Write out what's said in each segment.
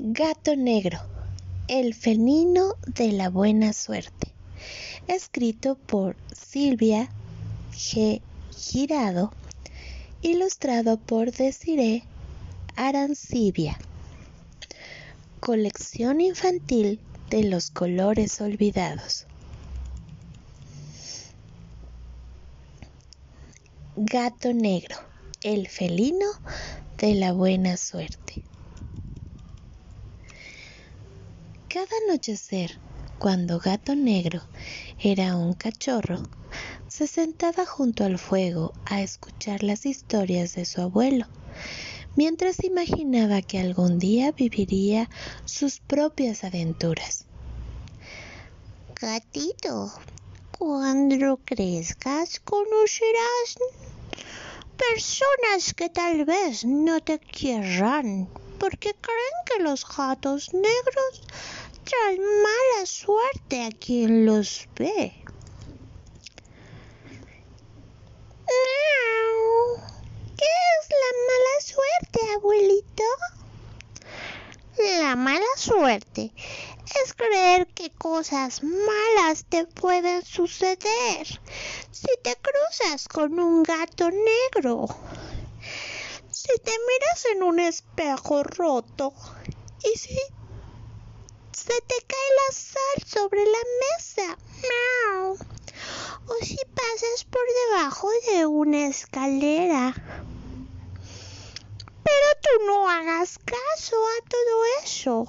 Gato Negro, el felino de la buena suerte. Escrito por Silvia G. Girado. Ilustrado por Desiree Arancibia. Colección infantil de los colores olvidados. Gato Negro, el felino de la buena suerte. Cada anochecer, cuando Gato Negro era un cachorro, se sentaba junto al fuego a escuchar las historias de su abuelo, mientras imaginaba que algún día viviría sus propias aventuras. Gatito, cuando crezcas conocerás personas que tal vez no te querrán porque creen que los gatos negros traen mala suerte a quien los ve. ¿Qué es la mala suerte, abuelito? La mala suerte es creer que cosas malas te pueden suceder si te cruzas con un gato negro. Si te miras en un espejo roto y si se te cae la sal sobre la mesa. O si pasas por debajo de una escalera. Pero tú no hagas caso a todo eso.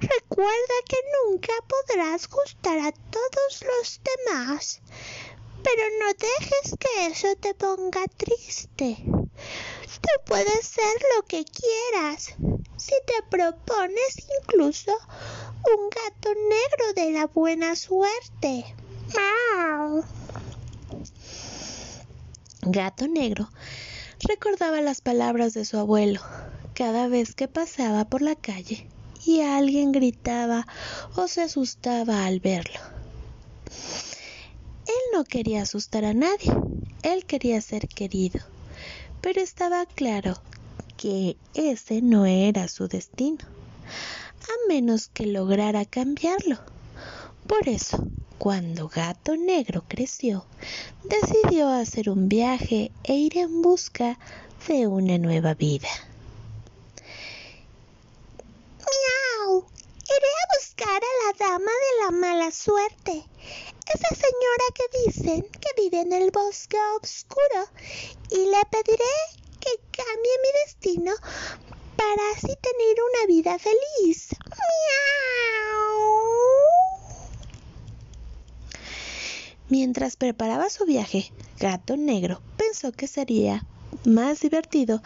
Recuerda que nunca podrás gustar a todos los demás, pero no dejes que eso te ponga triste. Tú puedes ser lo que quieras si te propones incluso un gato negro de la buena suerte. Gato negro recordaba las palabras de su abuelo cada vez que pasaba por la calle y alguien gritaba o se asustaba al verlo. Él no quería asustar a nadie, él quería ser querido, pero estaba claro que ese no era su destino, a menos que lograra cambiarlo. Por eso, cuando Gato Negro creció, decidió hacer un viaje e ir en busca de una nueva vida. Iré a buscar a la dama de la mala suerte, esa señora que dicen que vive en el bosque oscuro, y le pediré que cambie mi destino para así tener una vida feliz. Mientras preparaba su viaje, Gato Negro pensó que sería más divertido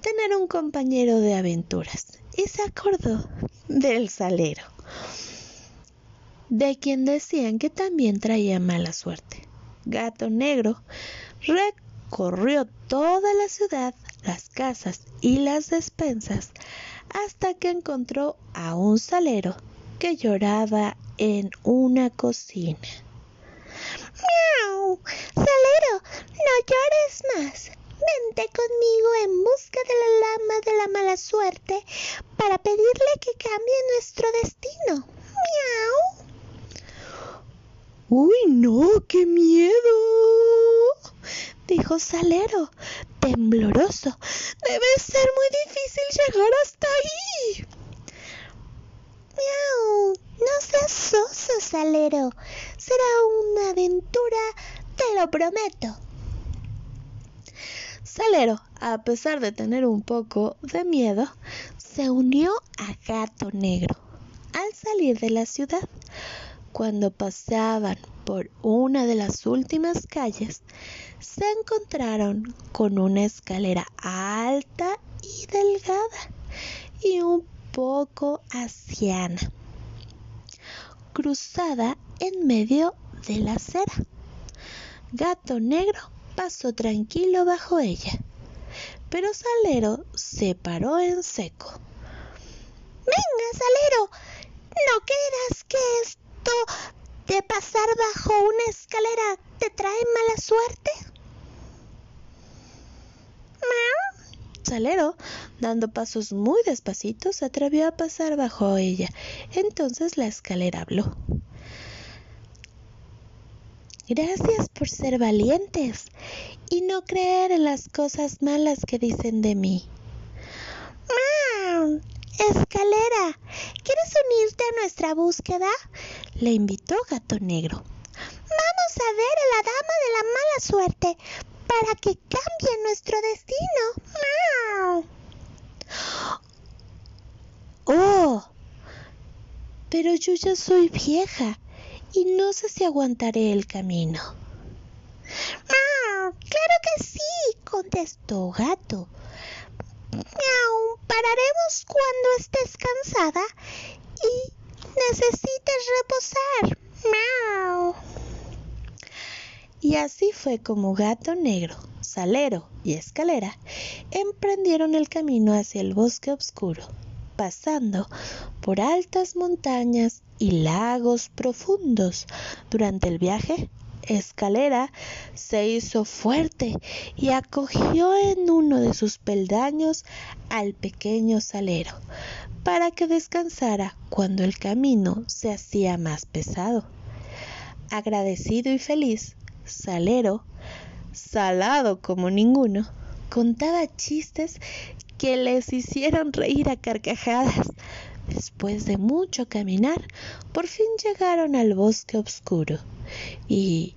tener un compañero de aventuras y se acordó del salero, de quien decían que también traía mala suerte. Gato Negro recorrió toda la ciudad, las casas y las despensas hasta que encontró a un salero que lloraba en una cocina. ¡Miau! Salero, no llores más. Vente conmigo en busca de la lama de la mala suerte para pedirle que cambie nuestro destino. ¡Miau! ¡Uy, no! ¡Qué miedo! Dijo Salero, tembloroso. Debe ser muy difícil llegar hasta ahí. ¡Miau! No seas soso, Salero. Será una aventura, te lo prometo. Salero, a pesar de tener un poco de miedo, se unió a Gato Negro. Al salir de la ciudad, cuando pasaban por una de las últimas calles, se encontraron con una escalera alta y delgada y un poco anciana, cruzada en medio de la acera. Gato Negro pasó tranquilo bajo ella, pero Salero se paró en seco. Venga, Salero, ¿no creerás que de pasar bajo una escalera te trae mala suerte? Salero, dando pasos muy despacitos, se atrevió a pasar bajo ella. Entonces la escalera habló. Gracias por ser valientes y no creer en las cosas malas que dicen de mí. Escalera, ¿quieres unirte a nuestra búsqueda? Le invitó Gato Negro. Vamos a ver a la dama de la mala suerte para que cambie nuestro destino. Oh, pero yo ya soy vieja y no sé si aguantaré el camino. claro que sí, contestó Gato. Miau, pararemos cuando estés cansada y necesites reposar. Miau. Y así fue como Gato Negro, Salero y Escalera emprendieron el camino hacia el bosque oscuro, pasando por altas montañas y lagos profundos. Durante el viaje, Escalera se hizo fuerte y acogió en uno de sus peldaños al pequeño Salero para que descansara cuando el camino se hacía más pesado. Agradecido y feliz, Salero, salado como ninguno, contaba chistes que les hicieron reír a carcajadas. Después de mucho caminar, por fin llegaron al bosque oscuro y,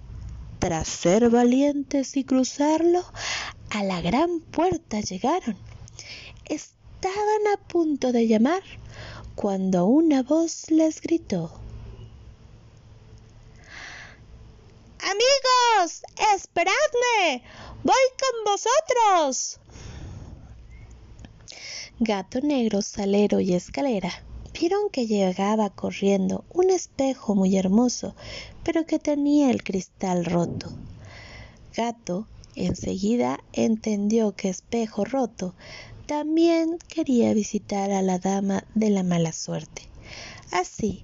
tras ser valientes y cruzarlo, a la gran puerta llegaron. Estaban a punto de llamar cuando una voz les gritó. Amigos, esperadme. Voy con vosotros. Gato Negro, Salero y Escalera vieron que llegaba corriendo un espejo muy hermoso, pero que tenía el cristal roto. Gato enseguida entendió que espejo roto también quería visitar a la dama de la mala suerte. Así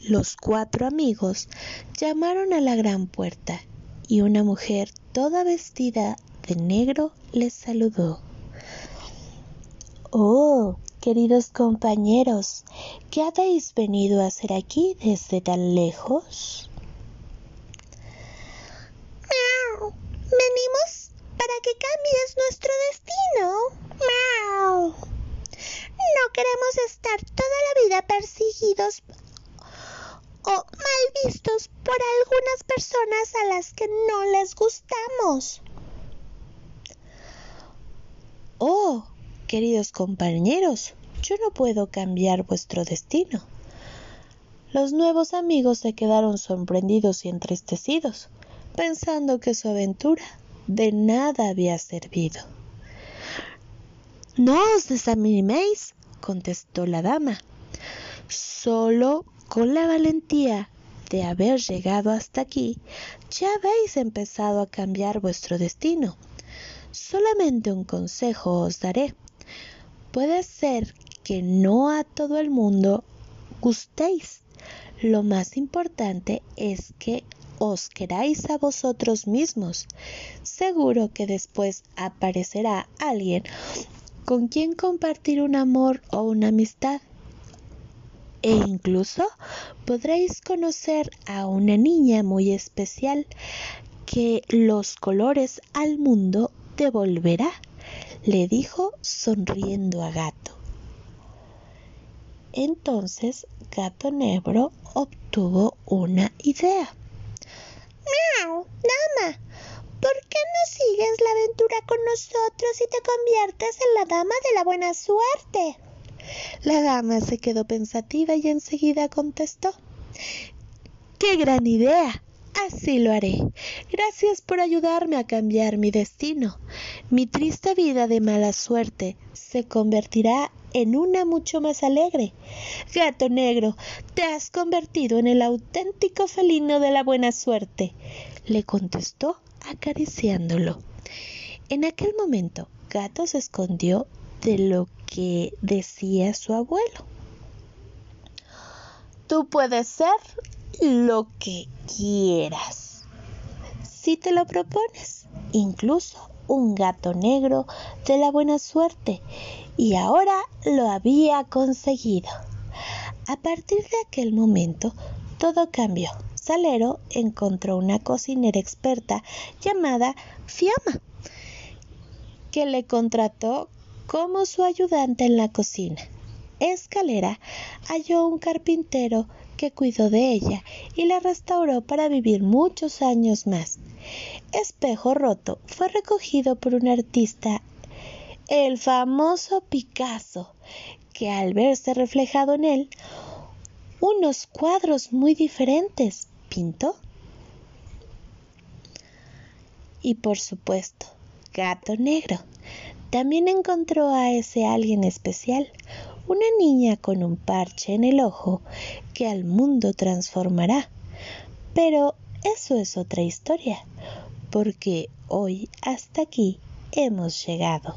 los cuatro amigos llamaron a la gran puerta y una mujer toda vestida de negro les saludó. Oh, queridos compañeros, ¿qué habéis venido a hacer aquí desde tan lejos? Venimos para que cambies nuestro destino. No queremos estar toda la vida perseguidos o mal vistos por algunas personas a las que no les gustamos. Oh, queridos compañeros, yo no puedo cambiar vuestro destino. Los nuevos amigos se quedaron sorprendidos y entristecidos, pensando que su aventura de nada había servido. No os desaniméis, contestó la dama. Solo con la valentía de haber llegado hasta aquí, ya habéis empezado a cambiar vuestro destino. Solamente un consejo os daré. Puede ser que no a todo el mundo gustéis. Lo más importante es que os queráis a vosotros mismos. Seguro que después aparecerá alguien con quien compartir un amor o una amistad e incluso podréis conocer a una niña muy especial que los colores al mundo devolverá, le dijo sonriendo a Gato. Entonces Gato Negro obtuvo una idea. ¡Miau! Dama, ¿por qué no sigues la aventura con nosotros y te conviertes en la dama de la buena suerte? La dama se quedó pensativa y enseguida contestó. ¡Qué gran idea! Así lo haré. Gracias por ayudarme a cambiar mi destino. Mi triste vida de mala suerte se convertirá en una mucho más alegre. Gato negro, te has convertido en el auténtico felino de la buena suerte, le contestó acariciándolo. En aquel momento, Gato se escondió de lo que decía su abuelo. Tú puedes ser lo que quieras si te lo propones. Incluso un gato negro de la buena suerte y ahora lo había conseguido. A partir de aquel momento, todo cambió. Salero encontró una cocinera experta llamada Fiamma, que le contrató como su ayudante en la cocina. Escalera halló un carpintero que cuidó de ella y la restauró para vivir muchos años más. Espejo Roto fue recogido por un artista, el famoso Picasso, que al verse reflejado en él unos cuadros muy diferentes, pintó. Y por supuesto, Gato Negro también encontró a ese alguien especial, una niña con un parche en el ojo que al mundo transformará. Pero eso es otra historia porque hoy hasta aquí hemos llegado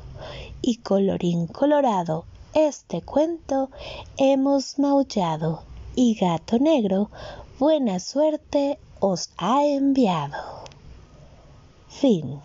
y colorín colorado este cuento hemos maullado y gato negro buena suerte os ha enviado. Fin.